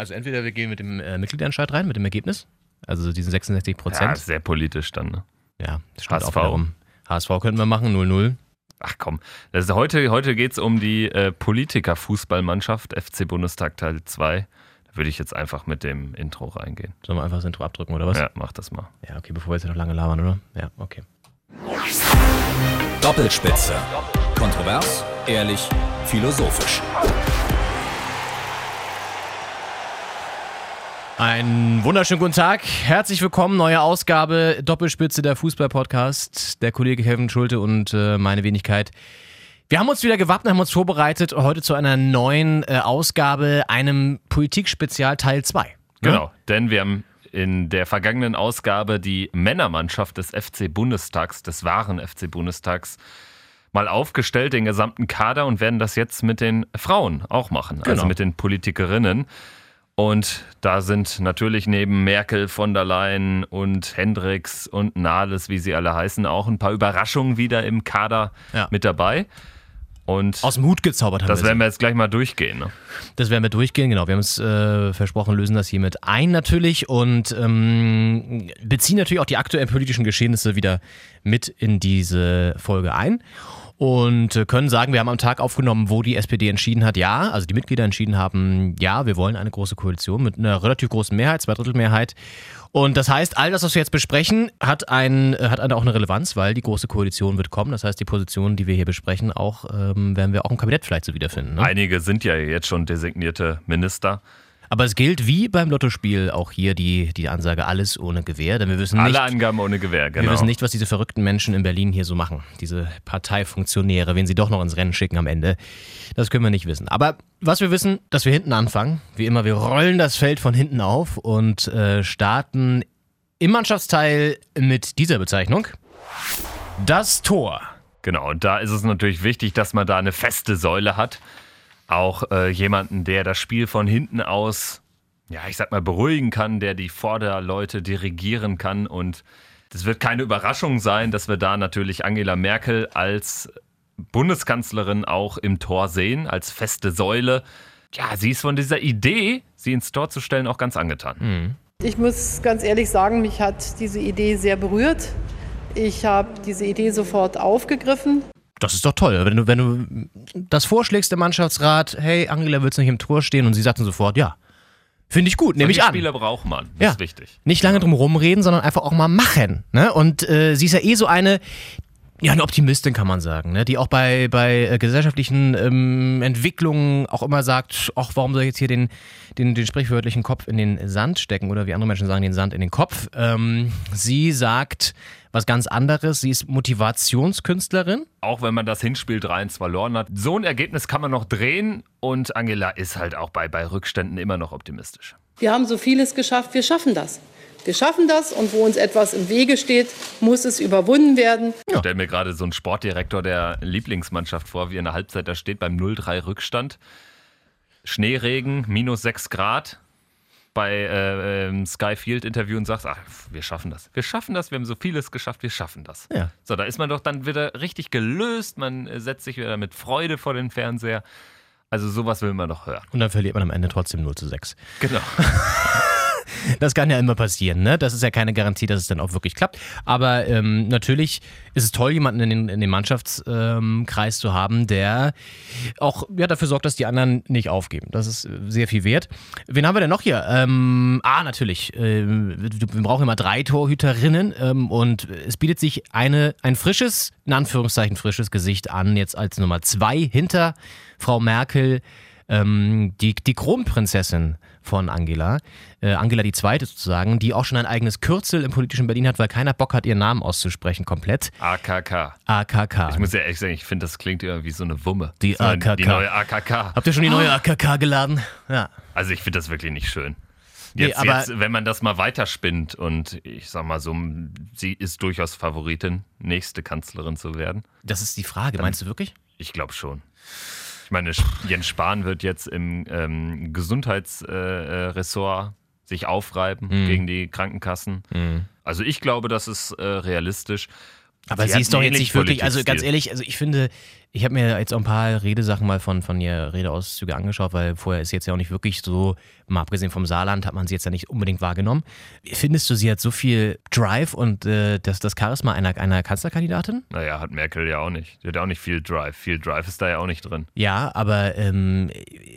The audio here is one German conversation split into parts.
Also entweder wir gehen mit dem äh, Mitgliederentscheid rein, mit dem Ergebnis, also diesen 66 Ja, Prozent. sehr politisch dann. Ne? Ja, das stimmt HSV. auch wiederum. HSV könnten wir machen, 0-0. Ach komm, das ist, heute, heute geht es um die äh, Politiker-Fußballmannschaft FC Bundestag Teil 2. Da würde ich jetzt einfach mit dem Intro reingehen. Sollen wir einfach das Intro abdrücken, oder was? Ja, mach das mal. Ja, okay, bevor wir jetzt noch lange labern, oder? Ja, okay. Doppelspitze. Kontrovers, ehrlich, philosophisch. Einen wunderschönen guten Tag. Herzlich willkommen. Neue Ausgabe Doppelspitze der Fußball-Podcast. Der Kollege Kevin Schulte und äh, meine Wenigkeit. Wir haben uns wieder gewappnet, haben uns vorbereitet heute zu einer neuen äh, Ausgabe, einem Politik-Spezial Teil 2. Genau, denn wir haben in der vergangenen Ausgabe die Männermannschaft des FC Bundestags, des wahren FC Bundestags, mal aufgestellt, den gesamten Kader und werden das jetzt mit den Frauen auch machen, also Genau. mit den Politikerinnen. Und da sind natürlich neben Merkel, von der Leyen und Hendricks und Nahles, wie sie alle heißen, auch ein paar Überraschungen wieder im Kader Ja. mit dabei. Und Aus dem Hut gezaubert haben das wir werden wir jetzt gleich mal durchgehen. Ne? Das werden wir durchgehen, genau. Wir haben uns äh, versprochen, lösen das hiermit ein natürlich und ähm, beziehen natürlich auch die aktuellen politischen Geschehnisse wieder mit in diese Folge ein. Und äh, können sagen, wir haben am Tag aufgenommen, wo die SPD entschieden hat, ja, also die Mitglieder entschieden haben, ja, wir wollen eine große Koalition mit einer relativ großen Mehrheit, Zweidrittelmehrheit. Und das heißt, all das, was wir jetzt besprechen, hat, ein, äh, hat eine, auch eine Relevanz, weil die große Koalition wird kommen. Das heißt, die Positionen, die wir hier besprechen, auch ähm, werden wir auch im Kabinett vielleicht so wiederfinden. Ne? Einige sind ja jetzt schon designierte Minister. Aber es gilt wie beim Lottospiel auch hier die, die Ansage alles ohne Gewehr, denn wir wissen nicht, Alle Angaben ohne Gewehr, genau. wir wissen nicht, was diese verrückten Menschen in Berlin hier so machen. Diese Parteifunktionäre, wen sie doch noch ins Rennen schicken am Ende. Das können wir nicht wissen. Aber was wir wissen, dass wir hinten anfangen. Wie immer, wir rollen das Feld von hinten auf und äh, starten im Mannschaftsteil mit dieser Bezeichnung. Das Tor. Genau, und da ist es natürlich wichtig, dass man da eine feste Säule hat. Auch äh, jemanden, der das Spiel von hinten aus, ja, ich sag mal, beruhigen kann, der die Vorderleute dirigieren kann. Und das wird keine Überraschung sein, dass wir da natürlich Angela Merkel als Bundeskanzlerin auch im Tor sehen, als feste Säule. Ja, sie ist von dieser Idee, sie ins Tor zu stellen, auch ganz angetan. Ich muss ganz ehrlich sagen, mich hat diese Idee sehr berührt. Ich habe diese Idee sofort aufgegriffen. Das ist doch toll. Wenn du, wenn du das vorschlägst im Mannschaftsrat, hey, Angela wird nicht im Tor stehen und sie sagt dann sofort, ja, finde ich gut, nehme ich an. Spieler braucht man, das Ja. ist wichtig. Nicht lange drum rumreden, sondern einfach auch mal machen. Ne? Und äh, sie ist ja eh so eine, ja, eine Optimistin kann man sagen, ne? die auch bei, bei äh, gesellschaftlichen ähm, Entwicklungen auch immer sagt, ach, warum soll ich jetzt hier den, den, den sprichwörtlichen Kopf in den Sand stecken oder wie andere Menschen sagen, den Sand in den Kopf. Ähm, sie sagt was ganz anderes, sie ist Motivationskünstlerin. auch wenn man das Hinspiel 3-1 verloren hat. So ein Ergebnis kann man noch drehen und Angela ist halt auch bei, bei Rückständen immer noch optimistisch. Wir haben so vieles geschafft, wir schaffen das. Wir schaffen das und wo uns etwas im Wege steht, muss es überwunden werden. Ich stelle mir gerade so einen Sportdirektor der Lieblingsmannschaft vor, wie in der Halbzeit da steht beim 0-3 Rückstand. Schneeregen, minus 6 Grad bei äh, ähm, Sky Field Interview und sagst, ach, wir schaffen das. Wir schaffen das, wir haben so vieles geschafft, wir schaffen das. Ja. So, da ist man doch dann wieder richtig gelöst, man äh, setzt sich wieder mit Freude vor den Fernseher. Also sowas will man doch hören. Und dann verliert man am Ende trotzdem 0 zu 6. Genau. Das kann ja immer passieren, ne? Das ist ja keine Garantie, dass es dann auch wirklich klappt. Aber ähm, natürlich ist es toll, jemanden in den, in den Mannschaftskreis ähm, zu haben, der auch ja, dafür sorgt, dass die anderen nicht aufgeben. Das ist äh, sehr viel wert. Wen haben wir denn noch hier? Ähm, ah, natürlich. Ähm, wir brauchen immer drei Torhüterinnen ähm, und es bietet sich eine, ein frisches, in Anführungszeichen frisches Gesicht an, jetzt als Nummer zwei hinter Frau Merkel ähm, die, die Kronprinzessin von Angela, äh, Angela die Zweite sozusagen, die auch schon ein eigenes Kürzel im politischen Berlin hat, weil keiner Bock hat, ihren Namen auszusprechen komplett. AKK. AKK. Ich muss ja ehrlich sagen, ich finde, das klingt immer wie so eine Wumme. Die so AKK. Die neue AKK. Habt ihr schon die neue AKK geladen? Ja. Also ich finde das wirklich nicht schön. Nee, Jetzt, aber- jetzt, wenn man das mal weiterspinnt und ich sag mal so, sie ist durchaus Favoritin, nächste Kanzlerin zu werden. Das ist die Frage, meinst du wirklich? Ich glaube schon. Ich meine, Jens Spahn wird jetzt im ähm, Gesundheitsressort äh, Ressort sich aufreiben Mhm. gegen die Krankenkassen. Also ich glaube, das ist äh, realistisch. Aber Sie sie, ist doch jetzt nicht wirklich, also ganz ehrlich, also ich finde, ich habe mir jetzt auch ein paar Redesachen mal von, von ihr Redeauszüge angeschaut, weil vorher ist sie jetzt ja auch nicht wirklich so, mal abgesehen vom Saarland, hat man sie jetzt ja nicht unbedingt wahrgenommen. Findest du, sie hat so viel Drive und äh, das, das Charisma einer, einer Kanzlerkandidatin? Naja, hat Merkel ja auch nicht. Die hat auch nicht viel Drive. Viel Drive ist da ja auch nicht drin. Ja, aber ähm,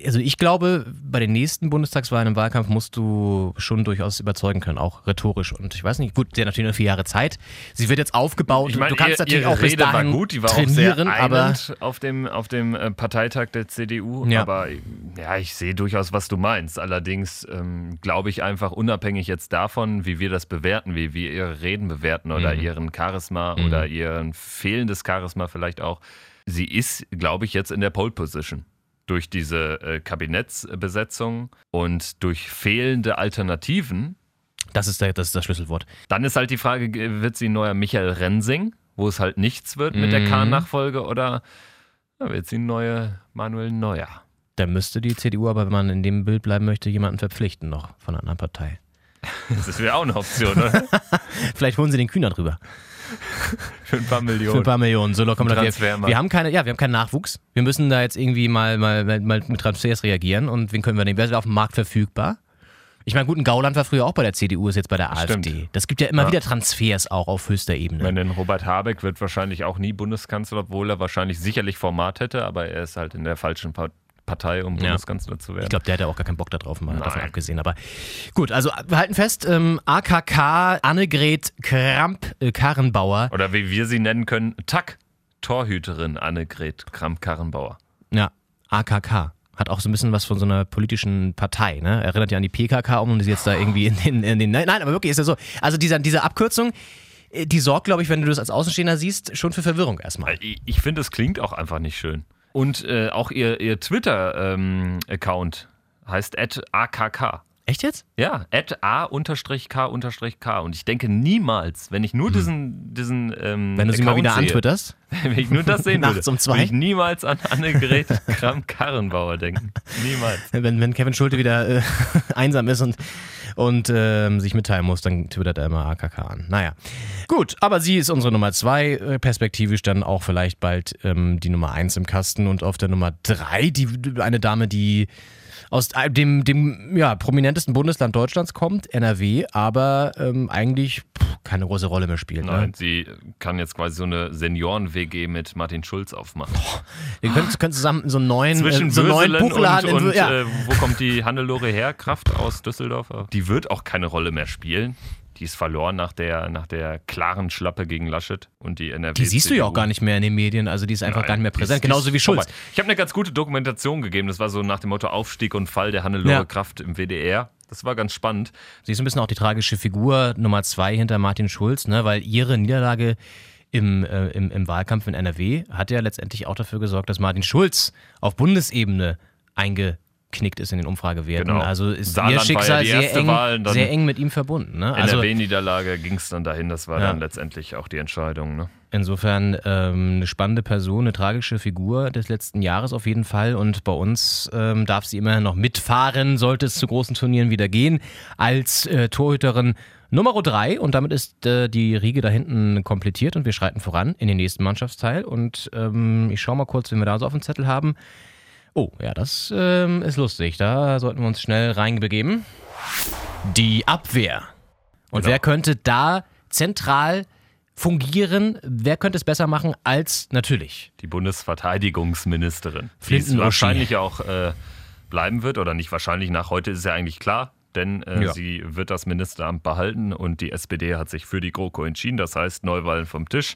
also ich glaube, bei den nächsten Bundestagswahlen im Wahlkampf musst du schon durchaus überzeugen können, auch rhetorisch. Und ich weiß nicht, gut, sie hat natürlich noch vier Jahre Zeit. Sie wird jetzt aufgebaut. Ich meine, du kannst ihr, natürlich auch bis Rede war dahin gut, die war auch trainieren, sehr aber auf dem, auf dem äh, Parteitag der CDU. Ja. Aber ja, ich sehe durchaus, was du meinst. Allerdings ähm, glaube ich einfach, unabhängig jetzt davon, wie wir das bewerten, wie wir ihre Reden bewerten oder Mhm. ihren Charisma oder ihren fehlendes Charisma vielleicht auch, sie ist, glaube ich, jetzt in der Pole Position. Durch diese äh, Kabinettsbesetzung und durch fehlende Alternativen das ist, der, das ist das Schlüsselwort. dann ist halt die Frage, g- wird sie neuer Michael Rensing, wo es halt nichts wird mit der Mhm. Kahn-Nachfolge, oder ja, wird sie ein neuer Manuel Neuer? Da müsste die CDU aber, wenn man in dem Bild bleiben möchte, jemanden verpflichten noch von einer anderen Partei. Das wäre auch eine Option, oder? Vielleicht holen sie den Kühner drüber. Für ein paar Für ein Millionen. paar Millionen. So locker. Wir, wir haben keine, ja, wir haben keinen Nachwuchs. Wir müssen da jetzt irgendwie mal, mal, mal, mal mit Transfers reagieren. Und wen können wir nehmen? Wer ist auf dem Markt verfügbar? Ich meine, gut, ein Gauland war früher auch bei der CDU, ist jetzt bei der Stimmt. AfD. Das gibt ja immer Ja. wieder Transfers auch auf höchster Ich Ebene. meine, denn Robert Habeck wird wahrscheinlich auch nie Bundeskanzler, obwohl er wahrscheinlich sicherlich Format hätte, aber er ist halt in der falschen Pa- Partei, um Ja. Bundeskanzler zu werden. Ich glaube, der hatte auch gar keinen Bock darauf, mal davon Nein. abgesehen. Aber gut, also wir halten fest, ähm, AKK Annegret Kramp-Karrenbauer. Oder wie wir sie nennen können, Tack, Torhüterin Annegret Kramp-Karrenbauer. Ja, AKK. Hat auch so ein bisschen was von so einer politischen Partei, ne? Erinnert ja an die PKK um und ist jetzt da irgendwie in den, in den nein, nein, aber wirklich ist ja so. Also diese, diese Abkürzung, äh, die sorgt, glaube ich, wenn du das als Außenstehender siehst, schon für Verwirrung erstmal. Ich, ich finde, es klingt auch einfach nicht schön. Und äh, auch ihr, ihr Twitter-Account heißt AKK. Echt jetzt? Ja, at a-k-k. Und ich denke niemals, wenn ich nur diesen, diesen ähm, Hm. Wenn du sie mal wieder sehe, antwitterst. wenn ich nur das sehen würde, Nachts um zwei? würde ich niemals an Annegret Kramp-Karrenbauer denken. Niemals. Wenn, wenn Kevin Schulte wieder äh, einsam ist und, und ähm, sich mitteilen muss, dann twittert er immer AKK an. Naja. Gut, aber sie ist unsere Nummer zwei, äh, perspektivisch dann auch vielleicht bald ähm, die Nummer eins im Kasten und auf der Nummer drei die, eine Dame, die aus dem, dem ja, prominentesten Bundesland Deutschlands kommt, NRW, aber ähm, eigentlich pff, keine große Rolle mehr spielt. Ne? Nein, sie kann jetzt quasi so eine Senioren-WG mit Martin Schulz aufmachen. Wir können, können zusammen so einen neuen, Zwischen äh, so einen neuen Buchladen und, in und ja. äh, wo kommt die Hannelore her? Kraft aus Düsseldorf. Die wird auch keine Rolle mehr spielen. Die ist verloren nach der, nach der klaren Schlappe gegen Laschet und die NRW. Die siehst du ja auch gar nicht mehr in den Medien, also die ist einfach Nein, gar nicht mehr ist- präsent, die genauso ist wie Schulz. vorbei. Ich habe eine ganz gute Dokumentation gegeben. Das war so nach dem Motto Aufstieg und Fall der Hannelore Ja. Kraft im WDR. Das war ganz spannend. Sie ist ein bisschen auch die tragische Figur Nummer zwei hinter Martin Schulz, ne? weil ihre Niederlage im, äh, im, im Wahlkampf in NRW hat ja letztendlich auch dafür gesorgt, dass Martin Schulz auf Bundesebene eingeknickt ist in den Umfragewerten. Genau. Also ist Saarland ihr ja Schicksal die sehr, eng, Wahl, sehr eng mit ihm verbunden. Ne? Also NRW-Niederlage ging es dann dahin. Das war Ja. dann letztendlich auch die Entscheidung. Ne? insofern ähm, eine spannende Person, eine tragische Figur des letzten Jahres auf jeden Fall. Und bei uns ähm, darf sie immerhin noch mitfahren, sollte es zu großen Turnieren wieder gehen, als äh, Torhüterin Nummer drei und damit ist äh, die Riege da hinten komplettiert und wir schreiten voran in den nächsten Mannschaftsteil. Und ähm, ich schaue mal kurz, wen wir da so auf dem Zettel haben. Oh, ja, das ähm, ist lustig. Da sollten wir uns schnell reinbegeben. Die Abwehr. Und Genau. wer könnte da zentral fungieren? Wer könnte es besser machen als natürlich? Die Bundesverteidigungsministerin. Die es Flinten-Uschi. wahrscheinlich auch äh, bleiben wird oder nicht wahrscheinlich. Nach heute ist ja eigentlich klar, denn äh, Ja. sie wird das Ministeramt behalten und die SPD hat sich für die GroKo entschieden. Das heißt, Neuwahlen vom Tisch.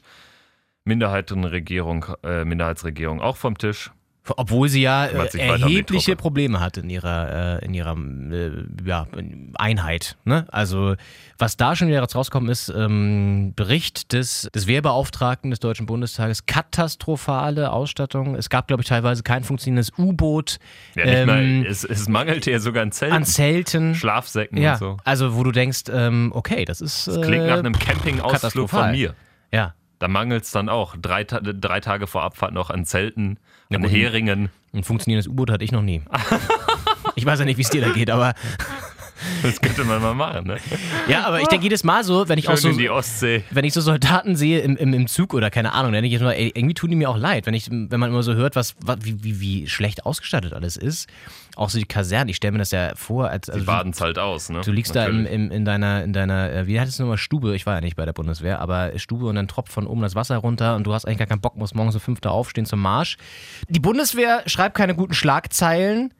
Minderheitenregierung, äh, Minderheitsregierung auch vom Tisch. Obwohl sie ja äh, erhebliche. Probleme hat in ihrer, äh, in ihrer äh, ja, Einheit. Ne? Also was da schon wieder rauskommt, ist ähm, Bericht des, des Wehrbeauftragten des Deutschen Bundestages, katastrophale Ausstattung. Es gab, glaube ich, teilweise kein funktionierendes U-Boot Ja, ähm, es, es mangelte ja sogar an Zelten, an Zelten. Schlafsäcken Ja, und so. also wo du denkst, ähm, okay, das ist Das klingt nach äh, einem Campingausflug von mir. Ja, Da mangelt es dann auch drei, drei Tage vor Abfahrt noch an Zelten, an gut. Heringen. ein funktionierendes U-Boot hatte ich noch nie. ich weiß ja nicht, wie es dir da geht, aber Das könnte man mal machen, ne? Ja, aber ich denke jedes Mal so, wenn ich Schön auch so, in die Ostsee. wenn ich so Soldaten sehe im, im, im Zug oder keine Ahnung, dann denke ich immer, ey, irgendwie tun die mir auch leid, wenn ich, wenn man immer so hört, was, was wie, wie, wie schlecht ausgestattet alles ist. Auch so die Kasernen, ich stelle mir das ja vor, als also Die baden es halt aus, ne? Du liegst da im, Natürlich. im, in deiner, in deiner, äh, wie hattest du nochmal Stube? Ich war ja nicht bei der Bundeswehr, aber Stube und dann tropft von oben das Wasser runter und du hast eigentlich gar keinen Bock, musst morgens um fünf da aufstehen zum Marsch. Die Bundeswehr schreibt keine guten Schlagzeilen.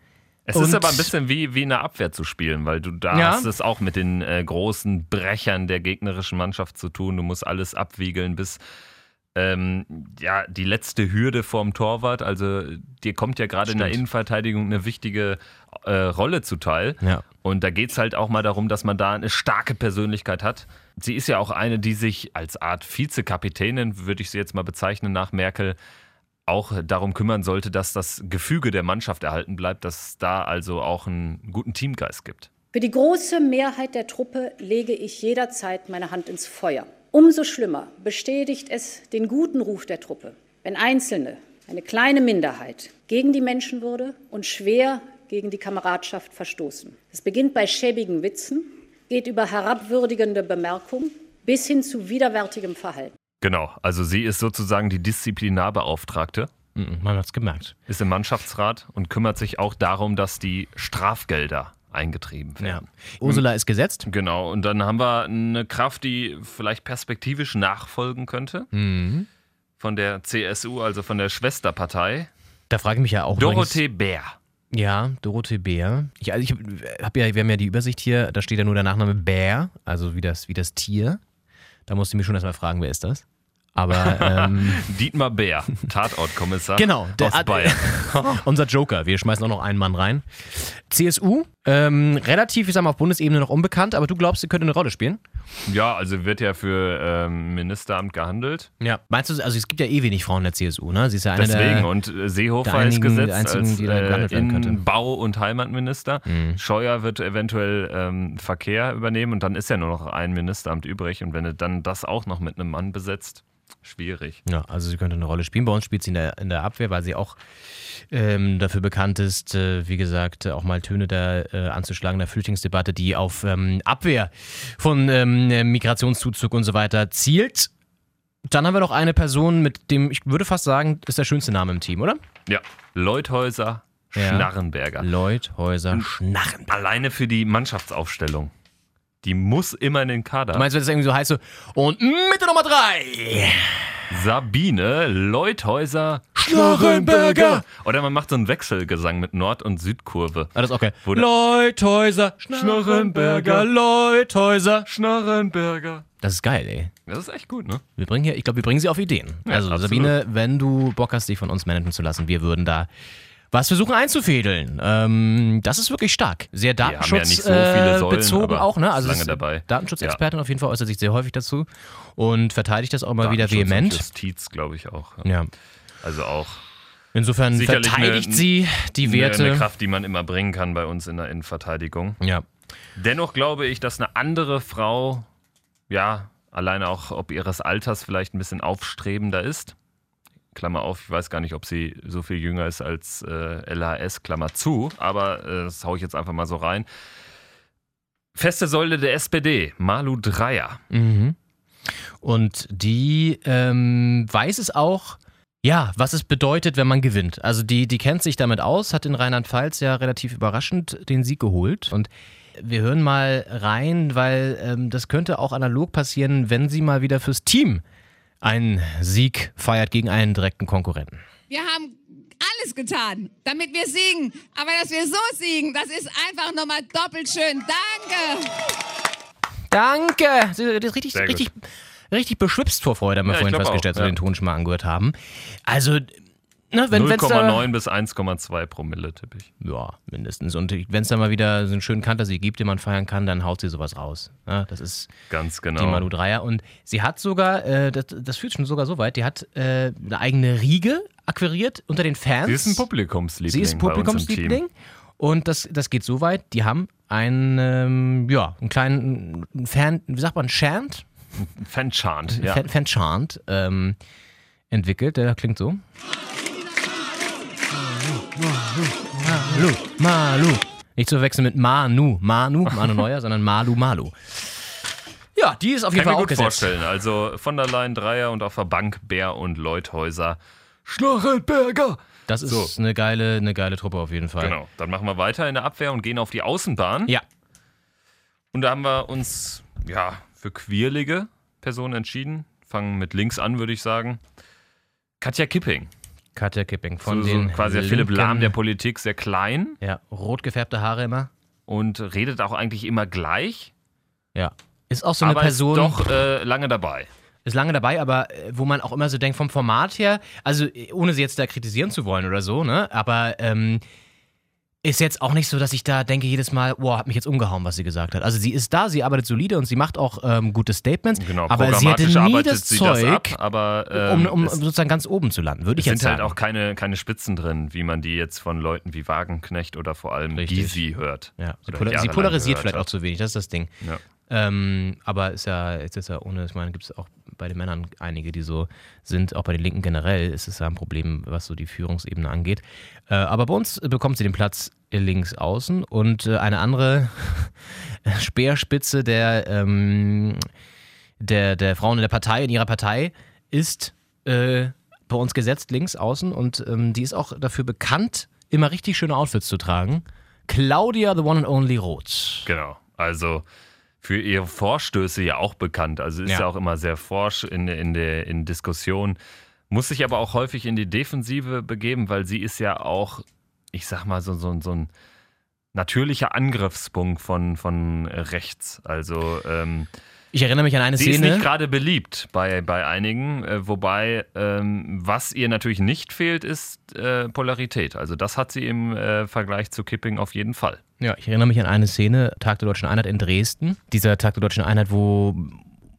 Es Und- ist aber ein bisschen wie, wie in der Abwehr zu spielen, weil du da Ja. hast es auch mit den äh, großen Brechern der gegnerischen Mannschaft zu tun. Du musst alles abwiegeln bis ähm, ja, die letzte Hürde vorm Torwart. Also dir kommt ja gerade in der. Innenverteidigung eine wichtige äh, Rolle zuteil. Ja. Und da geht es halt auch mal darum, dass man da eine starke Persönlichkeit hat. Sie ist ja auch eine, die sich als Art Vizekapitänin, würde ich sie jetzt mal bezeichnen, nach Merkel, auch darum kümmern sollte, dass das Gefüge der Mannschaft erhalten bleibt, dass es da also auch einen guten Teamgeist gibt. Für die große Mehrheit der Truppe lege ich jederzeit meine Hand ins Feuer. Umso schlimmer bestätigt es den guten Ruf der Truppe, wenn Einzelne, eine kleine Minderheit, gegen die Menschenwürde und schwer gegen die Kameradschaft verstoßen. Es beginnt bei schäbigen Witzen, geht über herabwürdigende Bemerkungen bis hin zu widerwärtigem Verhalten. Genau, also sie ist sozusagen die Disziplinarbeauftragte, Mhm, Man hat's gemerkt. ist im Mannschaftsrat und kümmert sich auch darum, dass die Strafgelder eingetrieben Ja. werden. Ursula ist gesetzt. Genau, und dann haben wir eine Kraft, die vielleicht perspektivisch nachfolgen könnte. Mhm. Von der CSU, also von der Schwesterpartei. Da frage ich mich ja auch. Dorothee Bär. übrigens- Ja, Dorothee Bär. Ich, also ich habe hab ja, wir haben ja die Übersicht hier, da steht ja nur der Nachname Bär, also wie das, wie das Tier. Da musste ich mich schon erstmal fragen, wer ist das? Aber ähm, Dietmar Bär, Tatortkommissar Genau, der- aus Bayern. unser Joker, wir schmeißen auch noch einen Mann rein. CSU, ähm, relativ, ich sag mal, auf Bundesebene noch unbekannt, aber du glaubst, sie könnte eine Rolle spielen? Ja, also wird ja für ähm, Ministeramt gehandelt. Ja. Meinst du, also es gibt ja eh wenig Frauen in der CSU, ne? Sie ist ja eine Deswegen. der. Und äh, Seehofer der ist einigen- der gesetzt einzigen, als die da gehandelt äh, werden könnte. Mhm. Innenbau- und Heimatminister. Scheuer wird eventuell ähm, Verkehr übernehmen und dann ist ja nur noch ein Ministeramt übrig. Und wenn du dann das auch noch mit einem Mann besetzt, schwierig. Ja, also sie könnte eine Rolle spielen. Bei uns spielt sie in der, in der Abwehr, weil sie auch ähm, dafür bekannt ist, äh, wie gesagt, auch mal Töne da äh, anzuschlagen, der Flüchtlingsdebatte, die auf ähm, Abwehr von ähm, Migrationszuzug und so weiter zielt. Dann haben wir noch eine Person mit dem, ich würde fast sagen, ist der schönste Name im Team, oder? Ja, Leuthäuser. Schnarrenberger. Lloyd Häuser Schnarren. Alleine für die Mannschaftsaufstellung. Die muss immer in den Kader. Du meinst, wenn es irgendwie so heißt, so, und Mitte Nummer drei. Sabine Leuthäuser Schnarrenberger. Oder man macht so einen Wechselgesang mit Nord- und Südkurve. Ah, das ist okay. Wo der- Leuthäuser Schnarrenberger, Leuthäuser. Schnarrenberger. Das ist geil, ey. Das ist echt gut, ne? Wir bringen hier, ich glaube, wir bringen sie auf Ideen. Ja, also absolut. Sabine, wenn du Bock hast, dich von uns managen zu lassen, wir würden da was versuchen einzufädeln. Ähm, das ist wirklich stark. Sehr haben ja so viele äh, auch, ne? Also lange dabei. Datenschutzexpertin auf jeden Fall äußert sich sehr häufig dazu und verteidigt das auch mal wieder vehement. Justiz, glaube ich auch. Ja. Also auch Insofern Sicherlich verteidigt eine- sie die eine, Werte. eine Kraft, die man immer bringen kann bei uns in der Innenverteidigung. ja. Dennoch glaube ich, dass eine andere Frau, ja, alleine auch ob ihres Alters vielleicht ein bisschen aufstrebender ist. Klammer auf, ich weiß gar nicht, ob sie so viel jünger ist als äh, LHS, Klammer zu, aber äh, das haue ich jetzt einfach mal so rein. Feste Säule der SPD, Malu Dreyer. Mhm. Und die ähm, weiß es auch, ja, was es bedeutet, wenn man gewinnt. Also die, die kennt sich damit aus, hat in Rheinland-Pfalz ja relativ überraschend den Sieg geholt. Und wir hören mal rein, weil ähm, das könnte auch analog passieren, wenn sie mal wieder fürs Team einen Sieg feiert gegen einen direkten Konkurrenten. Wir haben alles getan, damit wir siegen. Aber dass wir so siegen, das ist einfach nochmal doppelt schön. Danke. Danke! Sie ist richtig, richtig, richtig beschwipst vor Freude, haben wir Ja, vorhin festgestellt, als wir ja. den Ton schon mal angehört haben. Also, ne, wenn wenn's da, 0,9 bis 1,2 Promille, tippe ich. Ja, mindestens. Und wenn es da mal wieder so einen schönen Kantersieg gibt, den man feiern kann, dann haut sie sowas raus. Ja, das ist Ganz genau. die Malu Dreier. Und sie hat sogar, äh, das, das führt schon sogar so weit, die hat äh, eine eigene Riege akquiriert unter den Fans. Sie ist ein Publikumsliebling. Sie ist Publikumsliebling. Und das, das geht so weit, die haben einen, ähm, ja, einen kleinen Fan, wie sagt man, Chant? Fanchant, ja. Fan, Fanchant ähm, entwickelt. Der klingt so. Malu, Malu, Nicht zu verwechseln mit Manu. Manu, Manu Neuer, sondern Malu Malu. Ja, die ist auf jeden Kann Fall mir auch gut gesetzt. vorstellen. Also von der Leyen Dreier und auf der Bank Bär und Leuthäuser. Schlachelberger! Das ist So. eine, geile, eine geile Truppe auf jeden Fall. Genau. Dann machen wir weiter in der Abwehr und gehen auf die Außenbahn. Ja, Und da haben wir uns ja für quirlige Personen entschieden. Fangen mit links an, würde ich sagen. Katja Kipping. Katja Kipping von so, den so quasi der Philipp Lahm der Politik, sehr klein Ja, rot gefärbte Haare immer. und redet auch eigentlich immer gleich. Ja. Ist auch so eine aber Person. ist doch äh, lange dabei. ist lange dabei, aber äh, wo man auch immer so denkt, vom Format her, also ohne sie jetzt da kritisieren zu wollen oder so, ne, aber ähm, ist jetzt auch nicht so, dass ich da denke jedes Mal, boah, hat mich jetzt umgehauen, was sie gesagt hat. Also sie ist da, sie arbeitet solide und sie macht auch ähm, gute Statements, Genau, aber sie programmatisch nie arbeitet das Zeug, das ab, aber ähm, um, um es, sozusagen ganz oben zu landen, würde es ich jetzt sind sagen. halt auch keine, keine Spitzen drin, wie man die jetzt von Leuten wie Wagenknecht oder vor allem Richtig. Gysi hört. ja, sie, polar sie polarisiert vielleicht hat. auch zu wenig, das ist das Ding. Ja. Ähm, aber ist ja, jetzt ist ja ohne, ich meine, gibt es auch bei den Männern einige, die so sind, auch bei den Linken generell ist es ja ein Problem, was so die Führungsebene angeht. Äh, aber bei uns bekommt sie den Platz links außen und äh, eine andere Speerspitze der, ähm, der, der Frauen in der Partei, in ihrer Partei, ist äh, bei uns gesetzt links außen und ähm, die ist auch dafür bekannt, immer richtig schöne Outfits zu tragen. Claudia, the one and only Roth. Genau. Also für ihre Vorstöße ja auch bekannt. Also ist Ja. ja, auch immer sehr forsch in, in der in Diskussion. Muss sich aber auch häufig in die Defensive begeben, weil sie ist ja auch, ich sag mal, so, so, so ein natürlicher Angriffspunkt von, von rechts. Also ähm, Ich erinnere mich an eine sie ist Szene. nicht gerade beliebt bei, bei einigen, äh, wobei ähm, was ihr natürlich nicht fehlt, ist äh, Polarität. Also das hat sie im äh, Vergleich zu Kipping auf jeden Fall. Ja, ich erinnere mich an eine Szene, Tag der Deutschen Einheit in Dresden. Dieser Tag der Deutschen Einheit, wo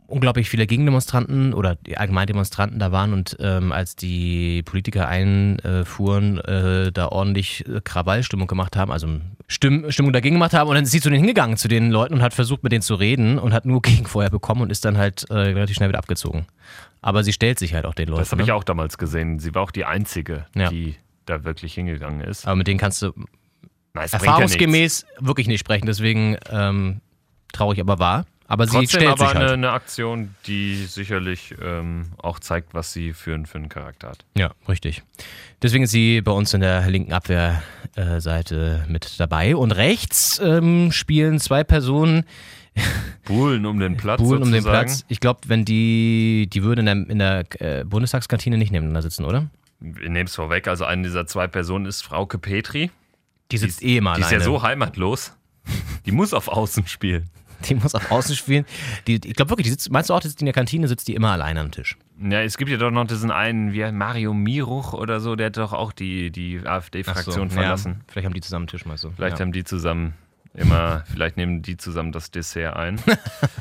unglaublich viele Gegendemonstranten oder die Allgemeindemonstranten da waren und ähm, als die Politiker einfuhren, äh, da ordentlich äh, Krawallstimmung gemacht haben, also Stimm Stimmung dagegen gemacht haben und dann ist sie zu denen hingegangen, zu den Leuten und hat versucht mit denen zu reden und hat nur Gegenfeuer bekommen und ist dann halt äh, relativ schnell wieder abgezogen. Aber sie stellt sich halt auch den Leuten. Das habe ich ne? auch damals gesehen. Sie war auch die Einzige, Ja. die da wirklich hingegangen ist. Aber mit denen kannst du Na, bringt ja erfahrungsgemäß wirklich nicht sprechen, deswegen ähm, traurig aber wahr. Aber sie Trotzdem stellt aber sich halt. eine, eine Aktion, die sicherlich ähm, auch zeigt, was sie für, einen- für einen Charakter hat. Ja, richtig. Deswegen ist sie bei uns in der linken Abwehrseite mit dabei. Und rechts ähm, spielen zwei Personen, Buhlen um den Platz Buhlen um den. Platz. Ich glaube, wenn die, die würden in der, in der äh, Bundestagskantine nicht nebeneinander sitzen, oder? Wir nehmen es vorweg. Also eine dieser zwei Personen ist Frauke Petri. Die sitzt eh immer Die ist ja so heimatlos. Die muss auf Außen spielen. Die muss auf Außen spielen. Die, ich glaube wirklich, die sitzt, meinst du auch, die sitzt in der Kantine, sitzt die immer alleine am Tisch? Ja, es gibt ja doch noch diesen einen, wie Mario Miruch oder so, der hat doch auch die, die AfD-Fraktion so, verlassen. Ja, vielleicht haben die zusammen Tisch, meinst du? Vielleicht ja. haben die zusammen immer, vielleicht nehmen die zusammen das Dessert ein.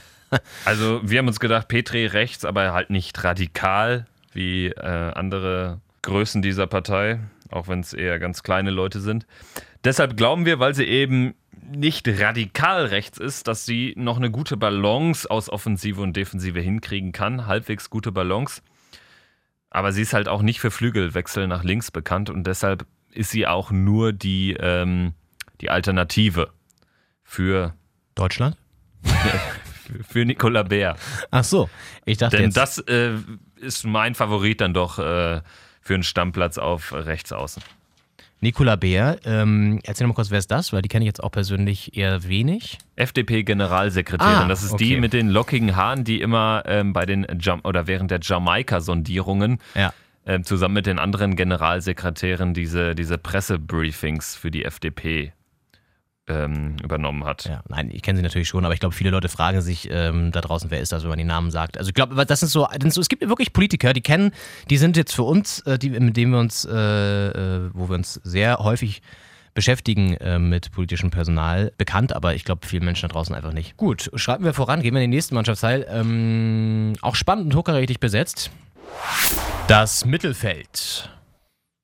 also wir haben uns gedacht, Petri rechts, aber halt nicht radikal wie äh, andere Größen dieser Partei, auch wenn es eher ganz kleine Leute sind. Deshalb glauben wir, weil sie eben nicht radikal rechts ist, dass sie noch eine gute Balance aus Offensive und Defensive hinkriegen kann, halbwegs gute Balance. Aber sie ist halt auch nicht für Flügelwechsel nach links bekannt und deshalb ist sie auch nur die, ähm, die Alternative für, Deutschland? für Nicola Bär. Ach so, ich dachte Denn jetzt. das äh, ist mein Favorit dann doch äh, für einen Stammplatz auf rechts außen. Nicola Beer, ähm, erzähl mal kurz, wer ist das? Weil die kenne ich jetzt auch persönlich eher wenig. FDP-Generalsekretärin. Ah, das ist okay. die mit den lockigen Haaren, die immer ähm, bei den Jam oder während der Jamaika-Sondierungen Ja. ähm, zusammen mit den anderen Generalsekretären diese, diese Pressebriefings für die FDP ähm, übernommen hat. Ja, nein, ich kenne sie natürlich schon, aber ich glaube, viele Leute fragen sich ähm, da draußen, wer ist das, wenn man die Namen sagt. Also ich glaube, das ist so, so, es gibt wirklich Politiker, die kennen, die sind jetzt für uns, äh, die, mit denen wir uns, äh, äh, wo wir uns sehr häufig beschäftigen äh, mit politischem Personal, bekannt, aber ich glaube, vielen Menschen da draußen einfach nicht. Gut, schreiten wir voran, gehen wir in den nächsten Mannschaftsteil. Ähm, auch spannend und hochkarätig besetzt. Das Mittelfeld.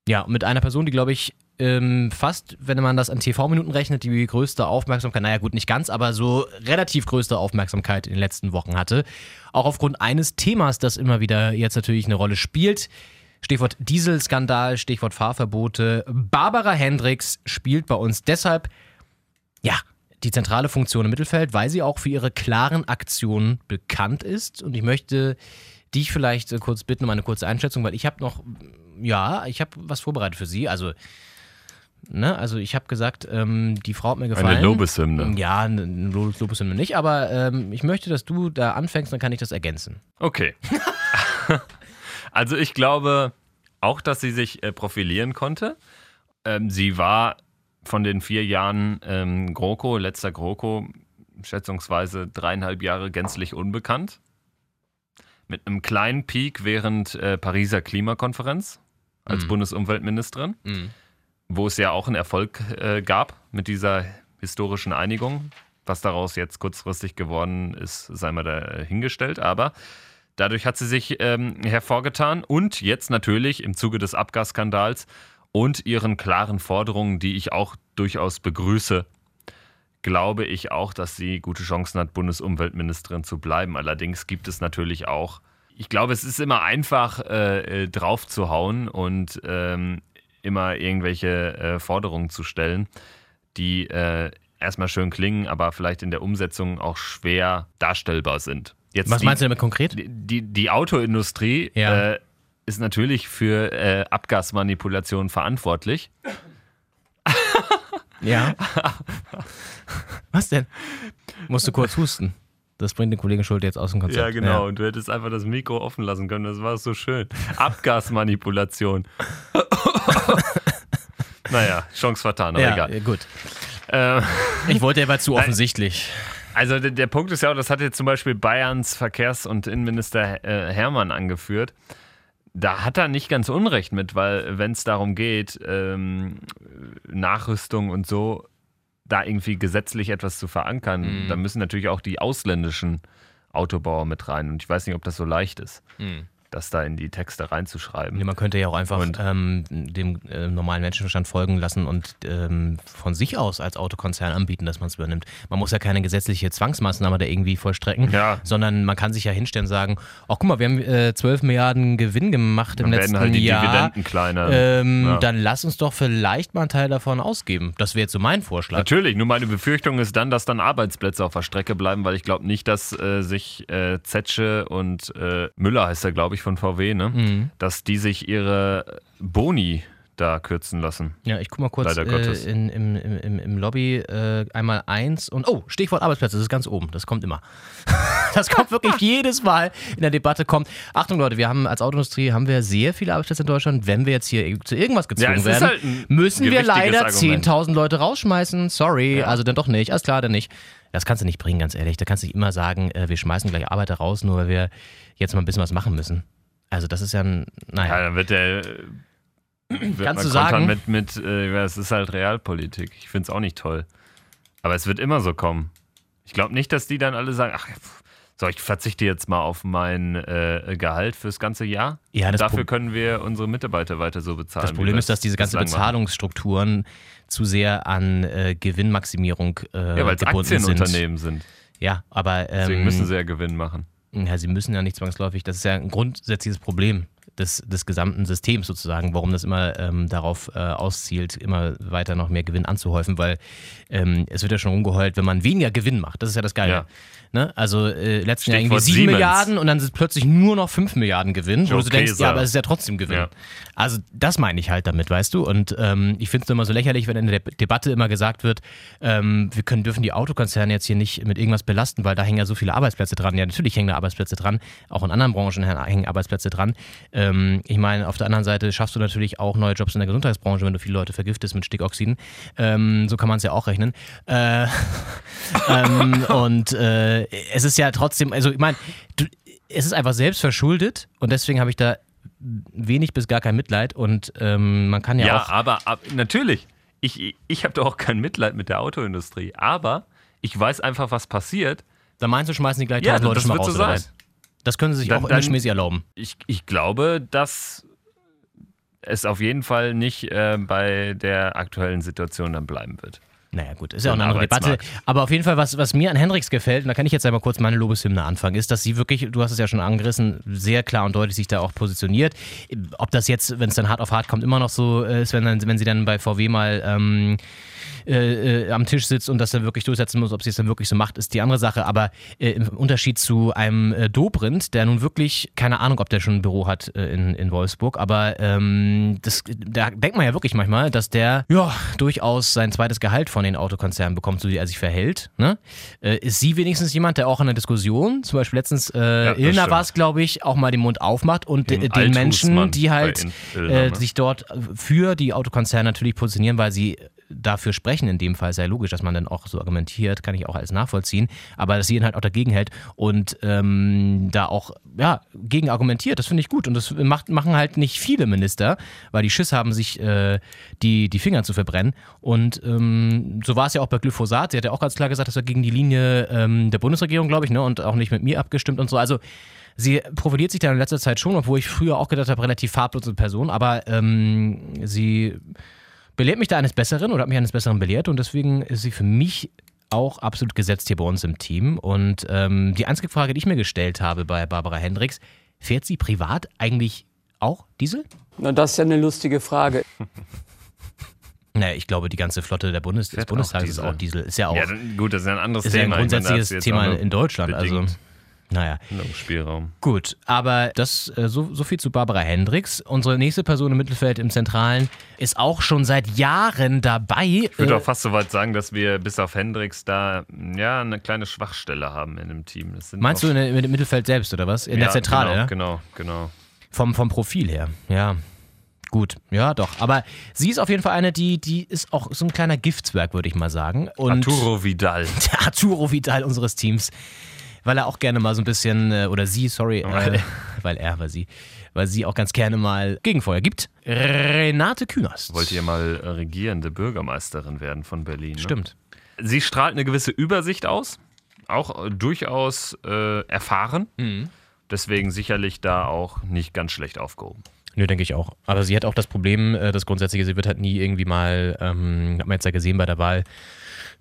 Ja, mit einer Person, die, glaube ich, ähm, fast, wenn man das an TV-Minuten rechnet, die größte Aufmerksamkeit, naja gut, nicht ganz, aber so relativ größte Aufmerksamkeit in den letzten Wochen hatte. Auch aufgrund eines Themas, das immer wieder jetzt natürlich eine Rolle spielt. Stichwort Dieselskandal, Stichwort Fahrverbote. Barbara Hendricks spielt bei uns deshalb ja, die zentrale Funktion im Mittelfeld, weil sie auch für ihre klaren Aktionen bekannt ist. Und ich möchte dich vielleicht kurz bitten um eine kurze Einschätzung, weil ich habe noch, ja, ich habe was vorbereitet für Sie. Also, ne, also ich habe gesagt, ähm, die Frau hat mir gefallen. Eine Lobeshymne. Ja, eine Lo- Lobeshymne nicht, aber ähm, ich möchte, dass du da anfängst, dann kann ich das ergänzen. Okay. also ich glaube auch, dass sie sich äh, profilieren konnte. Ähm, sie war von den vier Jahren ähm, GroKo, letzter GroKo, schätzungsweise dreieinhalb Jahre gänzlich unbekannt. Mit einem kleinen Peak während äh, Pariser Klimakonferenz als Mhm. Bundesumweltministerin, wo es ja auch einen Erfolg äh, gab mit dieser historischen Einigung. Was daraus jetzt kurzfristig geworden ist, sei mal dahingestellt. Aber dadurch hat sie sich ähm, hervorgetan und jetzt natürlich im Zuge des Abgasskandals und ihren klaren Forderungen, die ich auch durchaus begrüße, glaube ich auch, dass sie gute Chancen hat, Bundesumweltministerin zu bleiben. Allerdings gibt es natürlich auch, ich glaube, es ist immer einfach, äh, äh, drauf zu hauen und ähm, immer irgendwelche äh, Forderungen zu stellen, die äh, erstmal schön klingen, aber vielleicht in der Umsetzung auch schwer darstellbar sind. Jetzt Was die, meinst du damit konkret? die, die, die Autoindustrie Ja. äh, ist natürlich für äh, Abgasmanipulation verantwortlich. Ja. Was denn? Musst du kurz husten. Das bringt den Kollegen Schulte jetzt aus dem Konzept. Ja, genau. Und du hättest einfach das Mikro offen lassen können. Das war so schön. Abgasmanipulation. naja, Chance vertan, aber Ja, egal. ja, gut. Äh, Ich wollte, er war zu offensichtlich. also der, der Punkt ist ja auch, das hat jetzt zum Beispiel Bayerns Verkehrs- und Innenminister äh, Hermann angeführt. Da hat er nicht ganz Unrecht mit, weil wenn es darum geht, ähm, Nachrüstung und so, da irgendwie gesetzlich etwas zu verankern, Mhm. dann müssen natürlich auch die ausländischen Autobauer mit rein. Und ich weiß nicht, ob das so leicht ist, das da in die Texte reinzuschreiben. Nee, man könnte ja auch einfach Und- ähm, dem äh, normalen Menschenverstand folgen lassen und ähm, von sich aus als Autokonzern anbieten, dass man es übernimmt. Man muss ja keine gesetzliche Zwangsmaßnahme da irgendwie vollstrecken, Ja. sondern man kann sich ja hinstellen und sagen, ach guck mal, wir haben äh, 12 Milliarden Gewinn gemacht im Dann letzten werden halt die Jahr. Dividenden kleiner. Ähm, Ja. Dann lass uns doch vielleicht mal einen Teil davon ausgeben. Das wäre jetzt so mein Vorschlag. Natürlich, nur meine Befürchtung ist dann, dass dann Arbeitsplätze auf der Strecke bleiben, weil ich glaube nicht, dass äh, sich äh, Zetsche und äh, Müller heißt er, glaube ich, von VW, ne? Mhm. dass die sich ihre Boni da kürzen lassen. Ja, ich guck mal kurz äh, in, im, im, im, Lobby äh, einmal eins und oh, Stichwort Arbeitsplätze, das ist ganz oben, das kommt immer. Das kommt wirklich jedes Mal in der Debatte kommt. Achtung Leute, wir haben als Autoindustrie haben wir sehr viele Arbeitsplätze in Deutschland. Wenn wir jetzt hier zu irgendwas gezwungen Ja, werden, halt müssen wir leider Argument. 10.000 Leute rausschmeißen. Sorry, Ja. also dann doch nicht. Alles klar, dann nicht. Das kannst du nicht bringen, ganz ehrlich. Da kannst du nicht immer sagen, äh, wir schmeißen gleich Arbeiter raus, nur weil wir jetzt mal ein bisschen was machen müssen. Also das ist ja ein, Ja, naja. dann wird der. äh, Wird Kannst du sagen? mit, mit äh, ja, es ist halt Realpolitik. Ich finde es auch nicht toll. Aber es wird immer so kommen. Ich glaube nicht, dass die dann alle sagen, ach, so, ich verzichte jetzt mal auf mein äh, Gehalt fürs ganze Jahr. Ja, das Dafür Pro- können wir unsere Mitarbeiter weiter so bezahlen. Das Problem ist, dass diese es ganzen bislang machen. Bezahlungsstrukturen zu sehr an äh, Gewinnmaximierung äh, Ja, weil es gebunden sind. Aktienunternehmen sind. Ja, aber ähm, Deswegen müssen sie ja Gewinn machen. Ja, sie müssen ja nicht zwangsläufig. Das ist ja ein grundsätzliches Problem des, des gesamten Systems sozusagen, warum das immer ähm, darauf äh, auszielt, immer weiter noch mehr Gewinn anzuhäufen, weil ähm, es wird ja schon rumgeheult, wenn man weniger Gewinn macht. Das ist ja das Geile. Ja. Ne? Also äh, letzten Jahr irgendwie Stichwort 7 Siemens. Milliarden und dann sind plötzlich nur noch 5 Milliarden Gewinn, wo du so Joe denkst, ja, aber es ist ja trotzdem Gewinn. Ja. Also das meine ich halt damit, weißt du? Und ähm, ich finde es immer so lächerlich, wenn in der Debatte immer gesagt wird, ähm, wir können, dürfen die Autokonzerne jetzt hier nicht mit irgendwas belasten, weil da hängen ja so viele Arbeitsplätze dran. Ja, natürlich hängen da Arbeitsplätze dran, auch in anderen Branchen hängen Arbeitsplätze dran. Ähm, ich meine, auf der anderen Seite schaffst du natürlich auch neue Jobs in der Gesundheitsbranche, wenn du viele Leute vergiftest mit Stickoxiden. Ähm, so kann man es ja auch rechnen. Äh, ähm, und äh, es ist ja trotzdem, also ich meine, es ist einfach selbst verschuldet und deswegen habe ich da wenig bis gar kein Mitleid und ähm, man kann ja, Ja, auch. aber ab, natürlich. Ich, ich habe doch auch kein Mitleid mit der Autoindustrie. Aber ich weiß einfach, was passiert. Da meinst du, schmeißen die gleich Ja, 1000 Leute das schon mal raus, so sein. Das können sie sich Dann- auch Schmäsi erlauben. Ich, ich glaube, dass es auf jeden Fall nicht äh, bei der aktuellen Situation dann bleiben wird. Naja, gut, ist ja auch eine ein andere Debatte. Aber auf jeden Fall, was, was mir an Hendricks gefällt, und da kann ich jetzt einmal kurz meine Lobeshymne anfangen, ist, dass sie wirklich, du hast es ja schon angerissen, sehr klar und deutlich sich da auch positioniert. Ob das jetzt, wenn es dann hart auf hart kommt, immer noch so ist, wenn, dann, wenn sie dann bei VW mal ähm, äh, äh, am Tisch sitzt und das dann wirklich durchsetzen muss, ob sie es dann wirklich so macht, ist die andere Sache. Aber äh, im Unterschied zu einem äh, Dobrindt, der nun wirklich, keine Ahnung, ob der schon ein Büro hat äh, in, in Wolfsburg, aber ähm, das, da denkt man ja wirklich manchmal, dass der ja durchaus sein zweites Gehalt von den Autokonzernen bekommt, so wie er sich verhält. Ne? Äh, ist sie wenigstens jemand, der auch in der Diskussion, zum Beispiel letztens das Ilna war es, glaube ich, auch mal den Mund aufmacht und Dem de- den Menschen, die halt In- Ilna, ne? sich dort für die Autokonzerne natürlich positionieren, weil sie dafür sprechen in dem Fall, sehr logisch, dass man dann auch so argumentiert, kann ich auch alles nachvollziehen, aber dass sie ihn halt auch dagegen hält und ähm, da auch ja, gegen argumentiert, das finde ich gut und das macht, machen halt nicht viele Minister, weil die Schiss haben, sich äh, die, die Finger zu verbrennen und ähm, so war es ja auch bei Glyphosat, sie hat ja auch ganz klar gesagt, das war gegen die Linie ähm, der Bundesregierung, glaube ich, ne, und auch nicht mit mir abgestimmt und so, also Sie profiliert sich da in letzter Zeit schon, obwohl ich früher auch gedacht habe, relativ farblose Person, aber ähm, sie belehrt mich da eines Besseren oder hat mich eines Besseren belehrt und deswegen ist sie für mich auch absolut gesetzt hier bei uns im Team. Und ähm, die einzige Frage, die ich mir gestellt habe bei Barbara Hendricks, fährt sie privat eigentlich auch Diesel? Na, das ist ja eine lustige Frage. Naja, ich glaube, die ganze Flotte der Bundes des Fährt Bundestages ist auch Diesel. Ist ja auch Ja, gut, das ist ja ein anderes ist ja ein Thema. Meine, da grundsätzliches Thema in Deutschland. Also, bedingt naja. Spielraum. Gut, aber das äh, so, so viel zu Barbara Hendricks. Unsere nächste Person im Mittelfeld im Zentralen ist auch schon seit Jahren dabei. Ich würde Äh, auch fast so weit sagen, dass wir bis auf Hendricks da ja eine kleine Schwachstelle haben in dem Team. Meinst du in, der- im Mittelfeld selbst oder was? In ja, der Zentrale, genau, ja? Genau, genau. Vom, vom Profil her, ja. Gut, ja, doch. Aber sie ist auf jeden Fall eine, die, die ist auch so ein kleiner Giftswerk, würde ich mal sagen. Und Arturo Vidal. Arturo Vidal unseres Teams, weil er auch gerne mal so ein bisschen, äh, oder sie, sorry, äh, weil er, weil sie, weil sie auch ganz gerne mal Gegenfeuer gibt. Renate Künast. Wollte ihr mal äh, regierende Bürgermeisterin werden von Berlin. Ne? Stimmt. Sie strahlt eine gewisse Übersicht aus, auch äh, durchaus äh, erfahren. Mhm. Deswegen sicherlich da auch nicht ganz schlecht aufgehoben. Nö, denke ich auch. Aber sie hat auch das Problem, das Grundsätzliche, sie wird halt nie irgendwie mal, ähm, hat man jetzt ja gesehen bei der Wahl